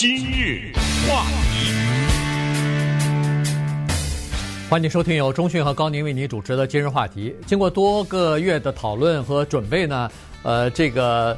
今日话题，欢迎收听由中讯和高宁为你主持的今日话题。经过多个月的讨论和准备呢，呃，这个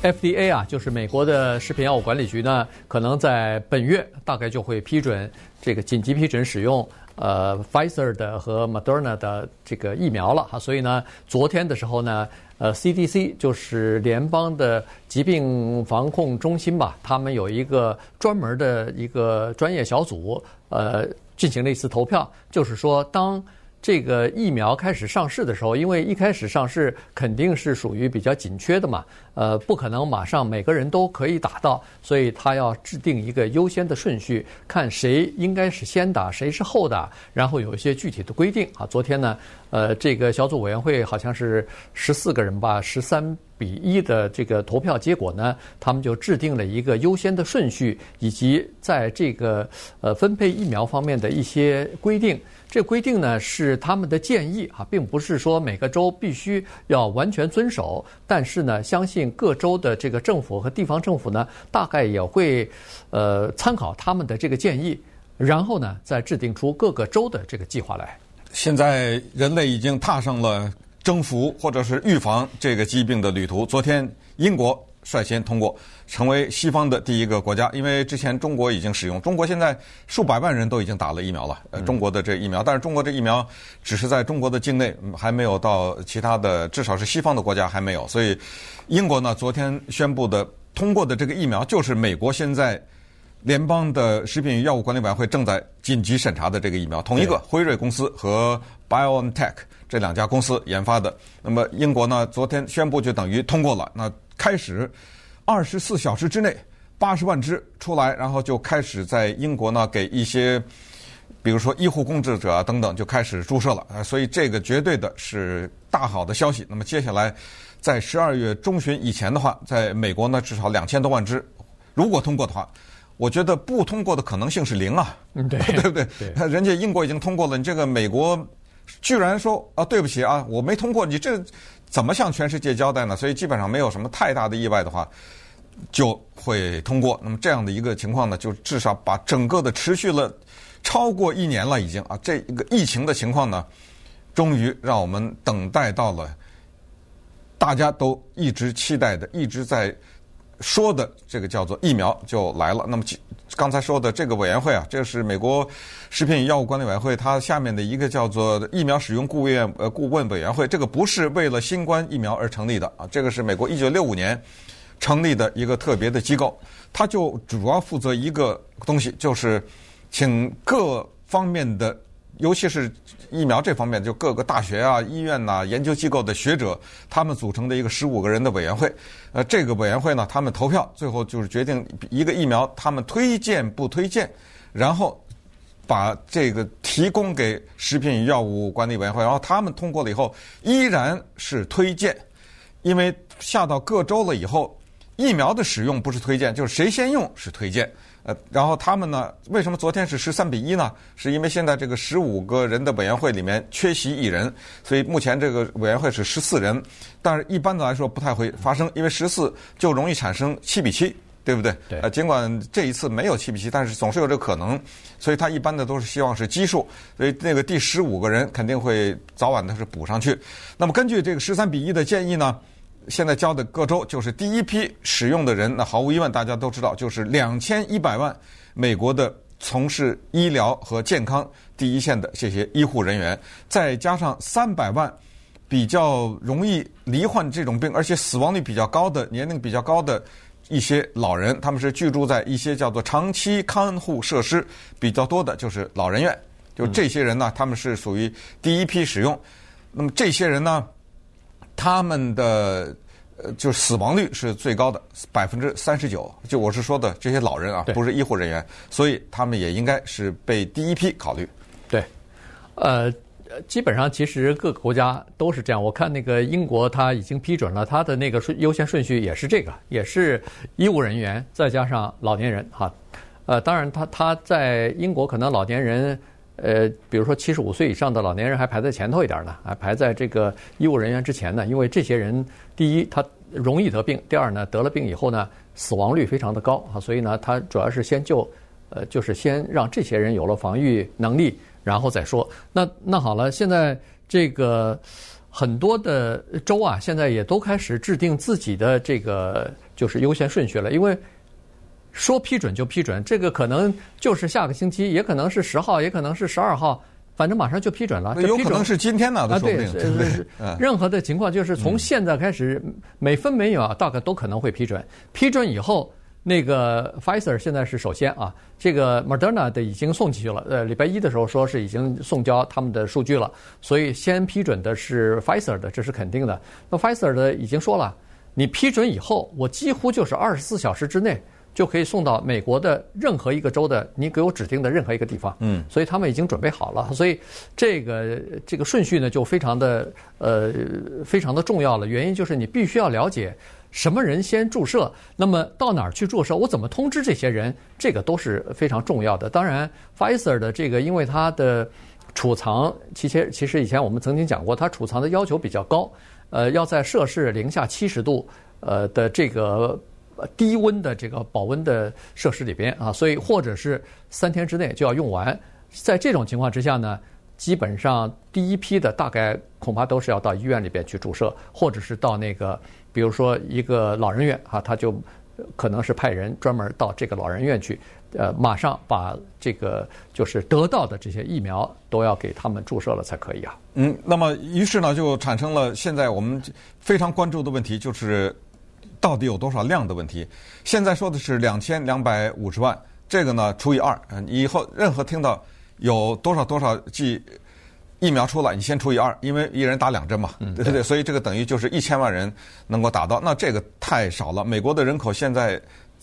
FDA 啊，就是美国的食品药物管理局呢，可能在本月大概就会批准这个紧急批准使用。呃，Pfizer 的和 Moderna 的这个疫苗了哈，所以呢，昨天的时候呢，呃，CDC 就是联邦的疾病防控中心吧，他们有一个专门的一个专业小组，呃，进行了一次投票，就是说当。这个疫苗开始上市的时候，因为一开始上市肯定是属于比较紧缺的嘛，呃，不可能马上每个人都可以打到，所以他要制定一个优先的顺序，看谁应该是先打，谁是后打，然后有一些具体的规定啊。昨天呢，呃，这个小组委员会好像是十四个人吧，十三比一的这个投票结果呢，他们就制定了一个优先的顺序，以及在这个呃分配疫苗方面的一些规定。这规定呢是他们的建议啊，并不是说每个州必须要完全遵守。但是呢，相信各州的这个政府和地方政府呢，大概也会呃参考他们的这个建议，然后呢再制定出各个州的这个计划来。现在人类已经踏上了征服或者是预防这个疾病的旅途。昨天英国。率先通过，成为西方的第一个国家。因为之前中国已经使用，中国现在数百万人都已经打了疫苗了。呃，中国的这疫苗，但是中国这疫苗只是在中国的境内，还没有到其他的，至少是西方的国家还没有。所以，英国呢，昨天宣布的通过的这个疫苗，就是美国现在联邦的食品与药物管理委员会正在紧急审查的这个疫苗，同一个辉瑞公司和 BioNTech 这两家公司研发的。那么英国呢，昨天宣布就等于通过了。那开始，二十四小时之内，八十万支出来，然后就开始在英国呢给一些，比如说医护工作者啊等等就开始注射了啊，所以这个绝对的是大好的消息。那么接下来，在十二月中旬以前的话，在美国呢至少两千多万支，如果通过的话，我觉得不通过的可能性是零啊，嗯，对，对不对？对，人家英国已经通过了，你这个美国居然说啊对不起啊，我没通过，你这。怎么向全世界交代呢？所以基本上没有什么太大的意外的话，就会通过。那么这样的一个情况呢，就至少把整个的持续了超过一年了，已经啊，这一个疫情的情况呢，终于让我们等待到了大家都一直期待的、一直在说的这个叫做疫苗就来了。那么。刚才说的这个委员会啊，这是美国食品与药物管理委员会，它下面的一个叫做疫苗使用顾问呃顾问委员会。这个不是为了新冠疫苗而成立的啊，这个是美国一九六五年成立的一个特别的机构，它就主要负责一个东西，就是请各方面的。尤其是疫苗这方面，就各个大学啊、医院呐、研究机构的学者，他们组成的一个十五个人的委员会。呃，这个委员会呢，他们投票，最后就是决定一个疫苗，他们推荐不推荐，然后把这个提供给食品与药物管理委员会，然后他们通过了以后，依然是推荐，因为下到各州了以后，疫苗的使用不是推荐，就是谁先用是推荐。呃，然后他们呢？为什么昨天是十三比一呢？是因为现在这个十五个人的委员会里面缺席一人，所以目前这个委员会是十四人。但是一般的来说不太会发生，因为十四就容易产生七比七，对不对？对。呃，尽管这一次没有七比七，但是总是有这个可能，所以他一般的都是希望是奇数，所以那个第十五个人肯定会早晚的是补上去。那么根据这个十三比一的建议呢？现在交的各州就是第一批使用的人，那毫无疑问，大家都知道，就是两千一百万美国的从事医疗和健康第一线的这些医护人员，再加上三百万比较容易罹患这种病，而且死亡率比较高的、年龄比较高的一些老人，他们是居住在一些叫做长期看护设施比较多的，就是老人院。就这些人呢，他们是属于第一批使用。那么这些人呢？他们的呃，就死亡率是最高的，百分之三十九。就我是说的这些老人啊，不是医护人员，所以他们也应该是被第一批考虑。对，呃，基本上其实各个国家都是这样。我看那个英国他已经批准了，他的那个顺优先顺序也是这个，也是医务人员再加上老年人哈。呃，当然他他在英国可能老年人。呃，比如说七十五岁以上的老年人还排在前头一点呢，还排在这个医务人员之前呢。因为这些人，第一，他容易得病，第二呢，得了病以后呢，死亡率非常的高啊，所以呢，他主要是先救，呃，就是先让这些人有了防御能力，然后再说。那那好了，现在这个很多的州啊，现在也都开始制定自己的这个就是优先顺序了，因为说批准就批准，这个可能就是下个星期，也可能是十号，也可能是十二号。反正马上就批准了，有可能是今天呢，啊，对，是任何的情况就是从现在开始，每分每秒大概都可能会批准。批准以后，那个 Pfizer 现在是首先啊，这个 Moderna 的已经送进去了。呃，礼拜一的时候说是已经送交他们的数据了，所以先批准的是 Pfizer 的，这是肯定的。那 Pfizer 的已经说了，你批准以后，我几乎就是二十四小时之内。就可以送到美国的任何一个州的你给我指定的任何一个地方，嗯，所以他们已经准备好了，所以这个这个顺序呢就非常的呃非常的重要了。原因就是你必须要了解什么人先注射，那么到哪儿去注射，我怎么通知这些人，这个都是非常重要的。当然，Pfizer 的这个因为它的储藏，其实其实以前我们曾经讲过，它储藏的要求比较高，呃，要在摄氏零下七十度呃的这个。低温的这个保温的设施里边啊，所以或者是三天之内就要用完。在这种情况之下呢，基本上第一批的大概恐怕都是要到医院里边去注射，或者是到那个，比如说一个老人院啊，他就可能是派人专门到这个老人院去，呃，马上把这个就是得到的这些疫苗都要给他们注射了才可以啊。嗯，那么于是呢，就产生了现在我们非常关注的问题，就是。到底有多少量的问题？现在说的是两千两百五十万，这个呢除以二，嗯，以后任何听到有多少多少剂疫苗出来，你先除以二，因为一人打两针嘛，对不对？所以这个等于就是一千万人能够打到，那这个太少了。美国的人口现在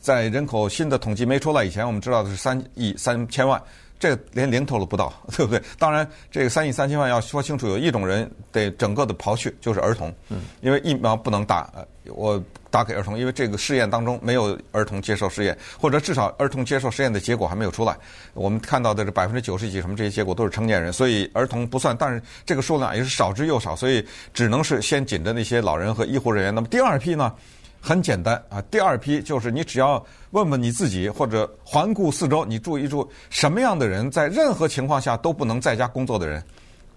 在人口新的统计没出来以前，我们知道的是三亿三千万。这连零头都不到，对不对？当然，这个三亿三千万要说清楚，有一种人得整个的刨去，就是儿童。嗯。因为疫苗不能打，我打给儿童，因为这个试验当中没有儿童接受试验，或者至少儿童接受试验的结果还没有出来。我们看到的这百分之九十几什么这些结果都是成年人，所以儿童不算。但是这个数量也是少之又少，所以只能是先紧着那些老人和医护人员。那么第二批呢？很简单啊，第二批就是你只要问问你自己，或者环顾四周，你注意住什么样的人在任何情况下都不能在家工作的人，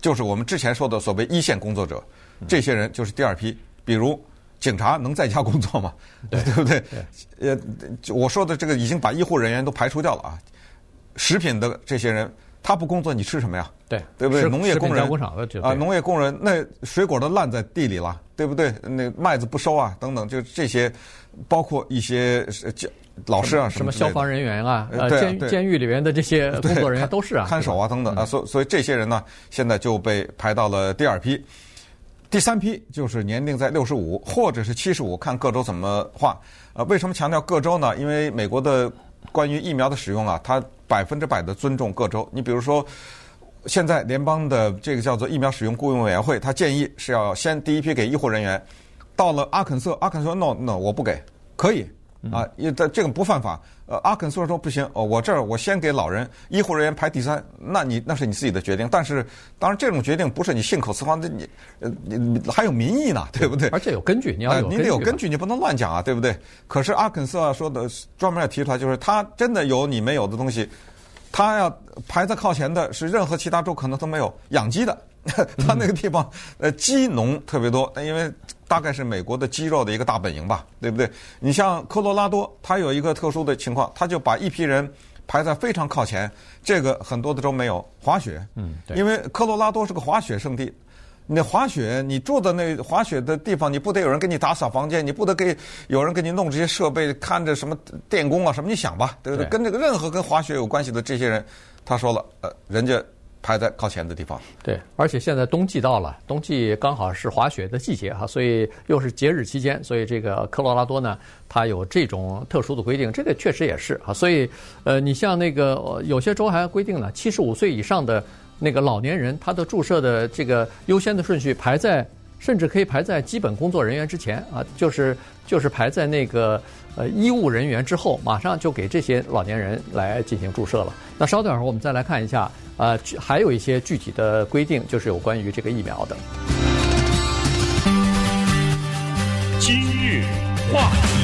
就是我们之前说的所谓一线工作者，这些人就是第二批。比如警察能在家工作吗？对，对不对？呃，我说的这个已经把医护人员都排除掉了啊。食品的这些人，他不工作，你吃什么呀？对，对不对？农业工人啊，农业工人那水果都烂在地里了。对不对？那麦子不收啊，等等，就这些，包括一些教老师啊，什么消防人员啊，呃，监监狱里面的这些 工作人员都是啊，看守啊，等等啊，所所以这些人呢，现在就被排到了第二批，第三批就是年龄在六十五或者是七十五，看各州怎么划。呃，为什么强调各州呢？因为美国的关于疫苗的使用啊，它百分之百的尊重各州。你比如说。现在联邦的这个叫做疫苗使用顾问委员会，他建议是要先第一批给医护人员，到了阿肯色，阿肯色说 no no 我不给，可以啊，因为这个不犯法。呃，阿肯色说不行，哦，我这儿我先给老人，医护人员排第三，那你那是你自己的决定。但是当然这种决定不是你信口雌黄的，你呃你还有民意呢，对不对？而且有根据，你要有，你得有根据，你不能乱讲啊，对不对？可是阿肯色说的专门要提出来，就是他真的有你没有的东西。他要排在靠前的是任何其他州可能都没有养鸡的，他那个地方呃鸡农特别多，因为大概是美国的鸡肉的一个大本营吧，对不对？你像科罗拉多，它有一个特殊的情况，他就把一批人排在非常靠前，这个很多的州没有滑雪，嗯，因为科罗拉多是个滑雪圣地。你滑雪，你住的那滑雪的地方，你不得有人给你打扫房间，你不得给有人给你弄这些设备，看着什么电工啊什么？你想吧，对不对？对跟这个任何跟滑雪有关系的这些人，他说了，呃，人家排在靠前的地方。对，而且现在冬季到了，冬季刚好是滑雪的季节哈，所以又是节日期间，所以这个科罗拉多呢，它有这种特殊的规定，这个确实也是哈。所以，呃，你像那个有些州还规定呢，七十五岁以上的。那个老年人，他的注射的这个优先的顺序排在，甚至可以排在基本工作人员之前啊，就是就是排在那个呃医务人员之后，马上就给这些老年人来进行注射了。那稍等会儿，我们再来看一下，呃，还有一些具体的规定，就是有关于这个疫苗的。今日话题。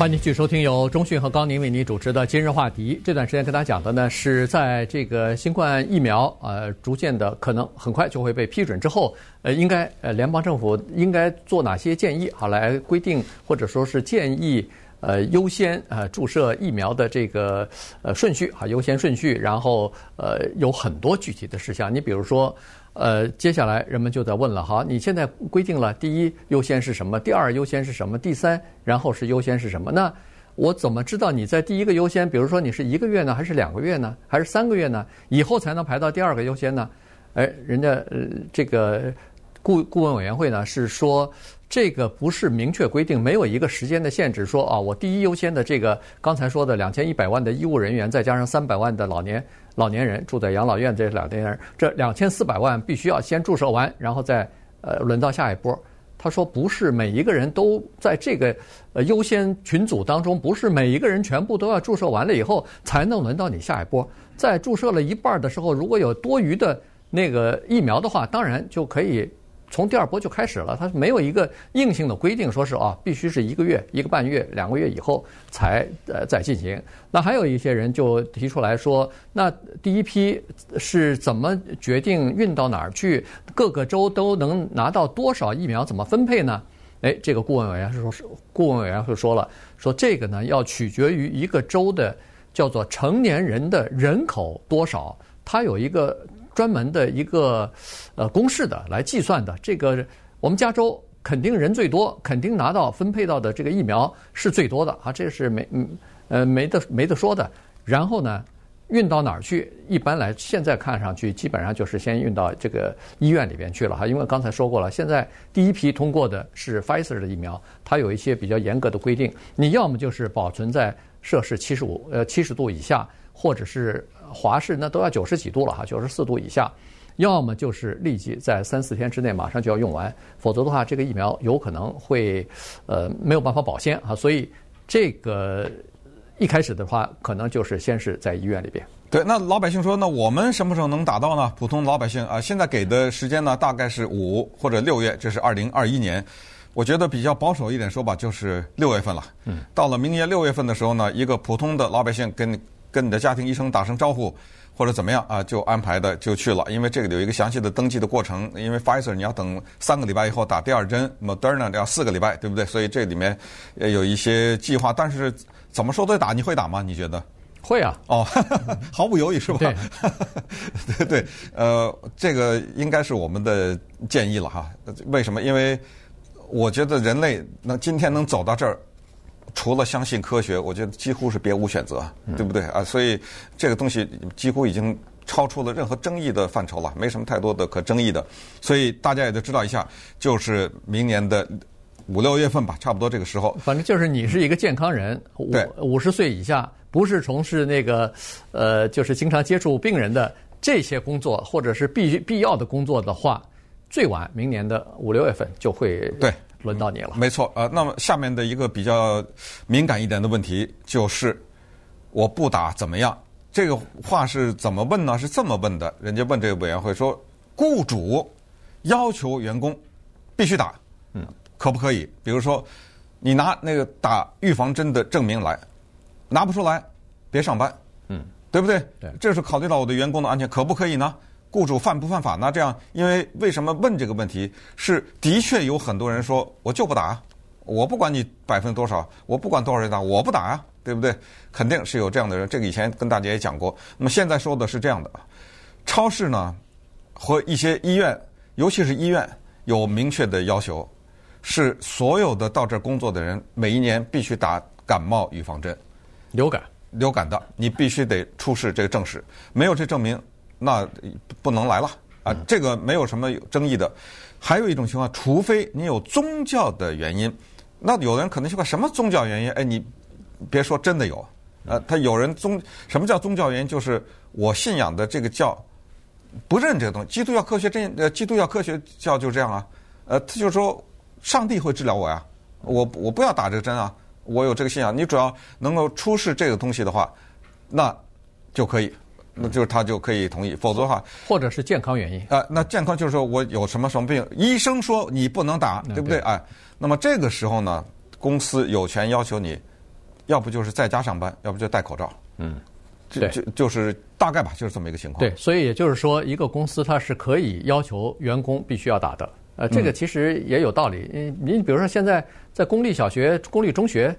欢迎继续收听由中讯和高宁为您主持的今日话题。这段时间跟大家讲的呢，是在这个新冠疫苗呃逐渐的可能很快就会被批准之后，呃，应该呃联邦政府应该做哪些建议，好来规定或者说是建议呃优先呃注射疫苗的这个呃顺序啊优先顺序，然后呃有很多具体的事项，你比如说。呃，接下来人们就在问了，好，你现在规定了第一优先是什么，第二优先是什么，第三然后是优先是什么？那我怎么知道你在第一个优先？比如说你是一个月呢，还是两个月呢，还是三个月呢？以后才能排到第二个优先呢？哎，人家呃这个顾顾问委员会呢是说。这个不是明确规定，没有一个时间的限制，说啊，我第一优先的这个刚才说的两千一百万的医务人员，再加上三百万的老年老年人住在养老院这两年人，这两千四百万必须要先注射完，然后再呃轮到下一波。他说不是每一个人都在这个呃优先群组当中，不是每一个人全部都要注射完了以后才能轮到你下一波。在注射了一半的时候，如果有多余的那个疫苗的话，当然就可以。从第二波就开始了，它没有一个硬性的规定，说是啊，必须是一个月、一个半月、两个月以后才呃再进行。那还有一些人就提出来说，那第一批是怎么决定运到哪儿去？各个州都能拿到多少疫苗？怎么分配呢？哎，这个顾问委员是说是顾问委员会说了，说这个呢要取决于一个州的叫做成年人的人口多少，它有一个。专门的一个呃公式的来计算的，这个我们加州肯定人最多，肯定拿到分配到的这个疫苗是最多的啊，这是没嗯呃没得没得说的。然后呢，运到哪儿去？一般来现在看上去，基本上就是先运到这个医院里边去了哈，因为刚才说过了，现在第一批通过的是 Pfizer 的疫苗，它有一些比较严格的规定，你要么就是保存在摄氏七十五呃七十度以下，或者是。华氏那都要九十几度了哈，九十四度以下，要么就是立即在三四天之内马上就要用完，否则的话，这个疫苗有可能会呃没有办法保鲜啊。所以这个一开始的话，可能就是先是在医院里边。对，那老百姓说，那我们什么时候能打到呢？普通老百姓啊，现在给的时间呢，大概是五或者六月，这是二零二一年。我觉得比较保守一点说吧，就是六月份了。嗯，到了明年六月份的时候呢，一个普通的老百姓跟。跟你的家庭医生打声招呼，或者怎么样啊，就安排的就去了。因为这个有一个详细的登记的过程。因为 Pfizer 你要等三个礼拜以后打第二针，Moderna 要四个礼拜，对不对？所以这里面也有一些计划。但是怎么说都得打，你会打吗？你觉得？会啊。哦，毫不犹豫是吧？对，对对。呃，这个应该是我们的建议了哈。为什么？因为我觉得人类能今天能走到这儿。除了相信科学，我觉得几乎是别无选择，对不对啊？所以这个东西几乎已经超出了任何争议的范畴了，没什么太多的可争议的。所以大家也都知道一下，就是明年的五六月份吧，差不多这个时候。反正就是你是一个健康人，五五十岁以下，不是从事那个呃，就是经常接触病人的这些工作，或者是必必要的工作的话，最晚明年的五六月份就会对。轮到你了，没错，呃，那么下面的一个比较敏感一点的问题就是，我不打怎么样？这个话是怎么问呢？是这么问的，人家问这个委员会说，雇主要求员工必须打，嗯，可不可以？比如说，你拿那个打预防针的证明来，拿不出来，别上班，嗯，对不对？对，这是考虑到我的员工的安全，可不可以呢？雇主犯不犯法呢？这样，因为为什么问这个问题？是的确有很多人说，我就不打，我不管你百分之多少，我不管多少人打，我不打啊，对不对？肯定是有这样的人。这个以前跟大家也讲过。那么现在说的是这样的：超市呢和一些医院，尤其是医院，有明确的要求，是所有的到这儿工作的人每一年必须打感冒预防针，流感，流感的，你必须得出示这个证实，没有这证明。那不能来了啊！这个没有什么争议的。还有一种情况，除非你有宗教的原因，那有的人可能说什么宗教原因？哎，你别说真的有，呃，他有人宗什么叫宗教原因？就是我信仰的这个教不认这个东西。基督教科学真呃，基督教科学教就这样啊，呃，他就说上帝会治疗我呀，我我不要打这个针啊，我有这个信仰。你只要能够出示这个东西的话，那就可以。那就是他就可以同意，否则的话，或者是健康原因。啊，那健康就是说我有什么什么病，医生说你不能打，对不对？哎，那么这个时候呢，公司有权要求你，要不就是在家上班，要不就戴口罩。嗯，就就就是大概吧，就是这么一个情况。对，所以也就是说，一个公司它是可以要求员工必须要打的。呃，这个其实也有道理。嗯，你比如说现在在公立小学、公立中学。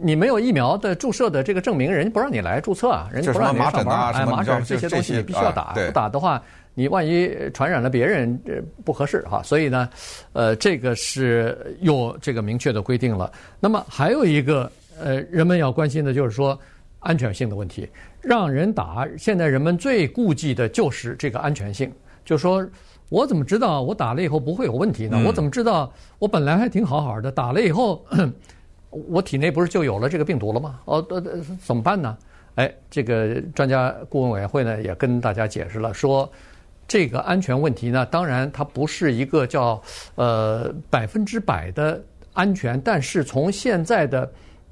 你没有疫苗的注射的这个证明，人家不让你来注册啊，人家不让你上班。哎，麻疹这些东西你必须要打，不打的话，你万一传染了别人，不合适哈。所以呢，呃，这个是有这个明确的规定了。那么还有一个呃，人们要关心的就是说安全性的问题，让人打。现在人们最顾忌的就是这个安全性，就是说我怎么知道我打了以后不会有问题呢？我怎么知道我本来还挺好好的，打了以后？我体内不是就有了这个病毒了吗？哦，呃，怎么办呢？哎，这个专家顾问委员会呢也跟大家解释了，说这个安全问题呢，当然它不是一个叫呃百分之百的安全，但是从现在的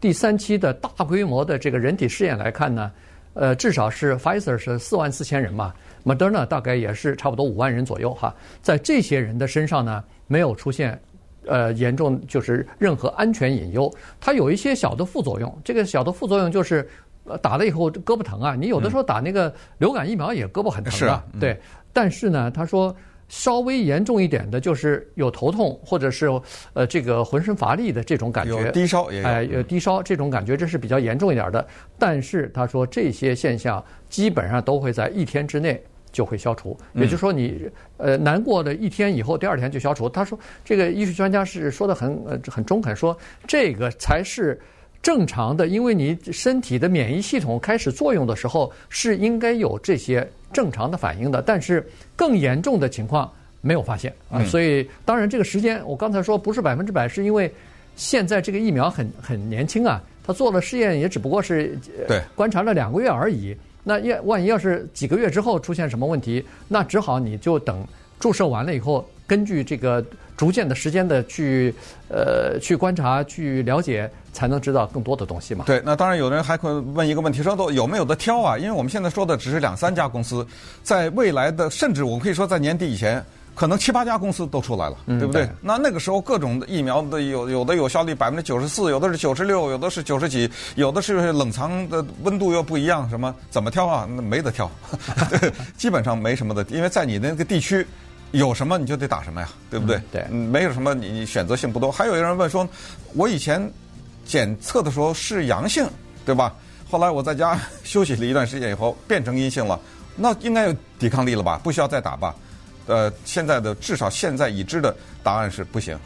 第三期的大规模的这个人体试验来看呢，呃，至少是 Pfizer 是四万四千人嘛，Moderna 大概也是差不多五万人左右哈，在这些人的身上呢，没有出现。呃，严重就是任何安全隐忧，它有一些小的副作用。这个小的副作用就是，呃，打了以后胳膊疼啊。你有的时候打那个流感疫苗也胳膊很疼啊。对。但是呢，他说稍微严重一点的就是有头痛，或者是呃这个浑身乏力的这种感觉。有低烧也有。哎，有低烧这种感觉，这是比较严重一点的。但是他说这些现象基本上都会在一天之内。就会消除，也就是说你呃难过的一天以后，第二天就消除。他说这个医学专家是说的很呃很中肯，说这个才是正常的，因为你身体的免疫系统开始作用的时候是应该有这些正常的反应的，但是更严重的情况没有发现啊。所以当然这个时间我刚才说不是百分之百，是因为现在这个疫苗很很年轻啊，他做了试验也只不过是对观察了两个月而已。那要万一要是几个月之后出现什么问题，那只好你就等注射完了以后，根据这个逐渐的时间的去呃去观察去了解，才能知道更多的东西嘛。对，那当然有人还会问一个问题，说都有没有得挑啊？因为我们现在说的只是两三家公司，在未来的甚至我们可以说在年底以前。可能七八家公司都出来了，对不对？嗯、对，那那个时候各种的疫苗的有有的有效率百分之九十四，有的是九十六，有的是九十几，有的是冷藏的温度又不一样，什么怎么挑啊？那没得挑，基本上没什么的，因为在你那个地区有什么你就得打什么呀，对不对？嗯、对，没有什么你你选择性不多。还有一个人问说，我以前检测的时候是阳性，对吧？后来我在家 休息了一段时间以后变成阴性了，那应该有抵抗力了吧？不需要再打吧？呃，现在的至少现在已知的答案是不行，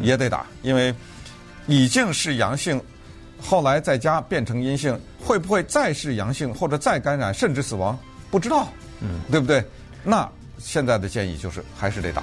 也得打，因为已经是阳性，后来在家变成阴性，会不会再是阳性或者再感染甚至死亡？不知道，嗯，对不对？那现在的建议就是还是得打。